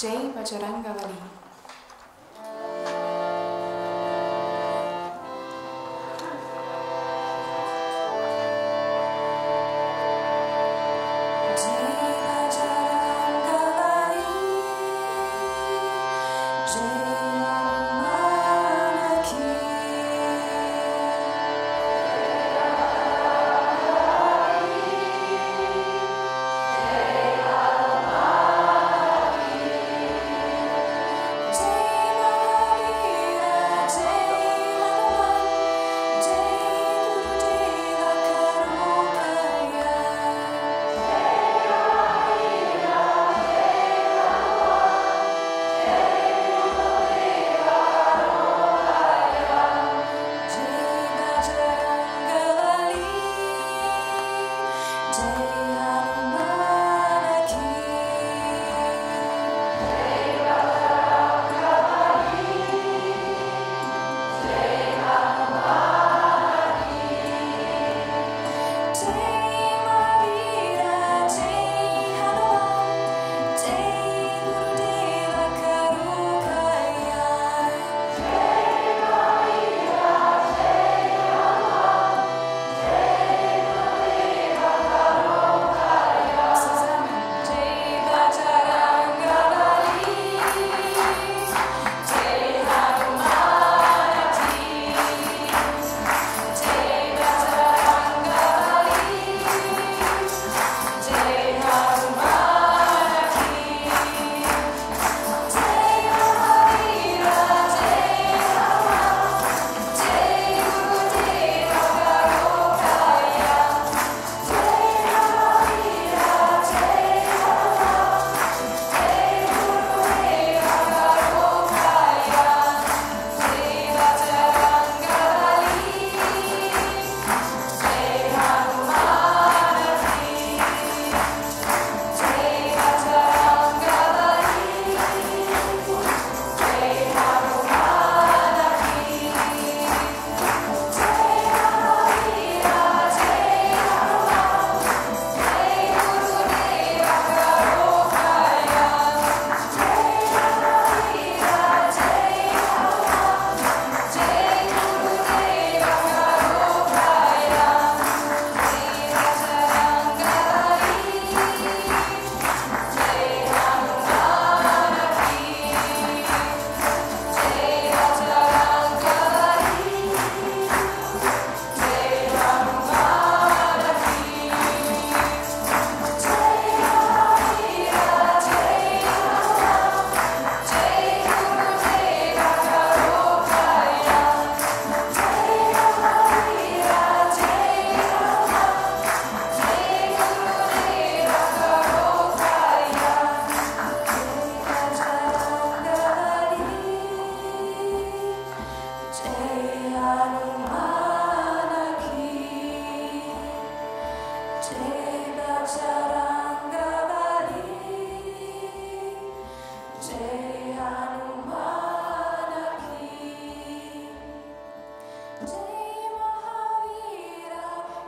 Jai பஜரங்கவலி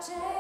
Jai